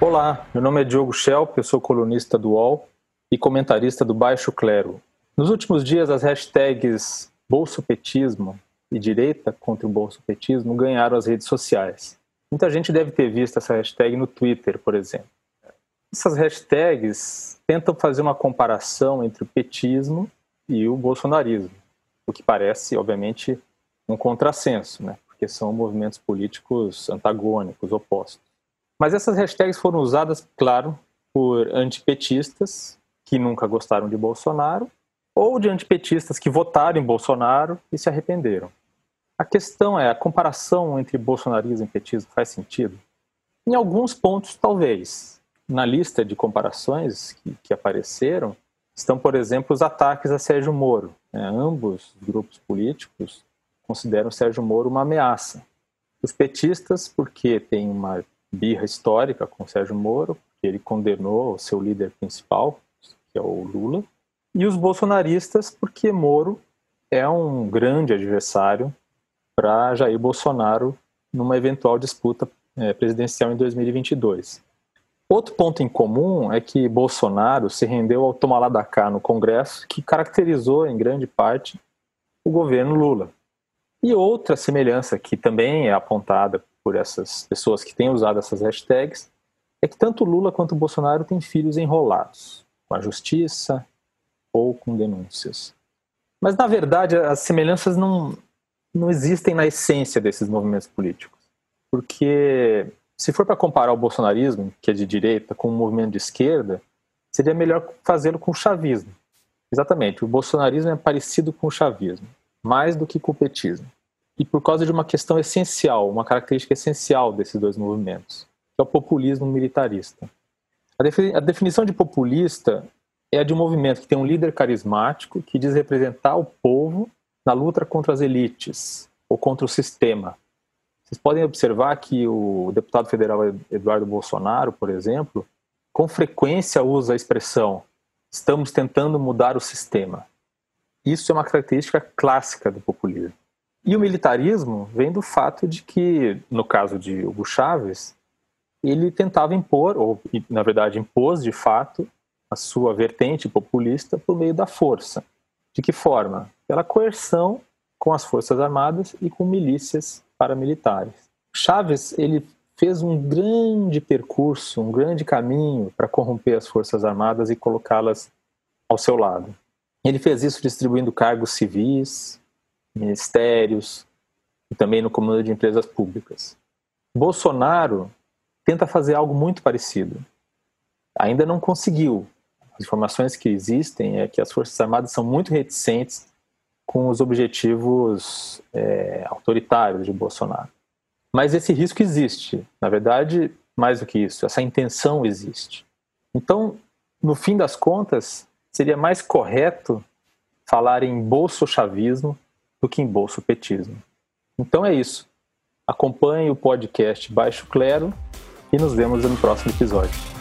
Olá, meu nome é Diogo Schelp, eu sou colunista do UOL e comentarista do Baixo Clero. Nos últimos dias, as hashtags bolsopetismo e direita contra o bolsopetismo ganharam as redes sociais. Muita gente deve ter visto essa hashtag no Twitter, por exemplo. Essas hashtags tentam fazer uma comparação entre o petismo e o bolsonarismo, o que parece, obviamente, um contrassenso, né? porque são movimentos políticos antagônicos, opostos. Mas essas hashtags foram usadas, claro, por antipetistas que nunca gostaram de Bolsonaro ou de antipetistas que votaram em Bolsonaro e se arrependeram. A questão é, a comparação entre bolsonarismo e petismo faz sentido? Em alguns pontos, talvez. Na lista de comparações que, que apareceram, estão, por exemplo, os ataques a Sérgio Moro. Né? Ambos os grupos políticos consideram Sérgio Moro uma ameaça. Os petistas, porque tem uma birra histórica com Sérgio Moro, que ele condenou o seu líder principal, que é o Lula, e os bolsonaristas, porque Moro é um grande adversário para Jair Bolsonaro numa eventual disputa é, presidencial em 2022. Outro ponto em comum é que Bolsonaro se rendeu ao tomar lá da cá no Congresso, que caracterizou em grande parte o governo Lula. E outra semelhança que também é apontada por essas pessoas que têm usado essas hashtags é que tanto Lula quanto Bolsonaro têm filhos enrolados com a justiça ou com denúncias. Mas, na verdade, as semelhanças não, não existem na essência desses movimentos políticos. Porque, se for para comparar o bolsonarismo, que é de direita, com um movimento de esquerda, seria melhor fazê-lo com o chavismo. Exatamente, o bolsonarismo é parecido com o chavismo mais do que com o petismo. E por causa de uma questão essencial, uma característica essencial desses dois movimentos, que é o populismo militarista. A definição de populista é a de um movimento que tem um líder carismático que diz representar o povo na luta contra as elites ou contra o sistema. Vocês podem observar que o deputado federal Eduardo Bolsonaro, por exemplo, com frequência usa a expressão estamos tentando mudar o sistema. Isso é uma característica clássica do populismo. E o militarismo vem do fato de que, no caso de Hugo Chávez, ele tentava impor, ou na verdade impôs de fato, a sua vertente populista por meio da força. De que forma? Pela coerção com as forças armadas e com milícias paramilitares. Chávez ele fez um grande percurso, um grande caminho para corromper as forças armadas e colocá-las ao seu lado. Ele fez isso distribuindo cargos civis, ministérios e também no comando de empresas públicas. Bolsonaro tenta fazer algo muito parecido. Ainda não conseguiu. As informações que existem é que as Forças Armadas são muito reticentes com os objetivos é, autoritários de Bolsonaro. Mas esse risco existe. Na verdade, mais do que isso, essa intenção existe. Então, no fim das contas, seria mais correto falar em bolso-chavismo do que em bolso-petismo. Então é isso. Acompanhe o podcast Baixo Clero e nos vemos no próximo episódio.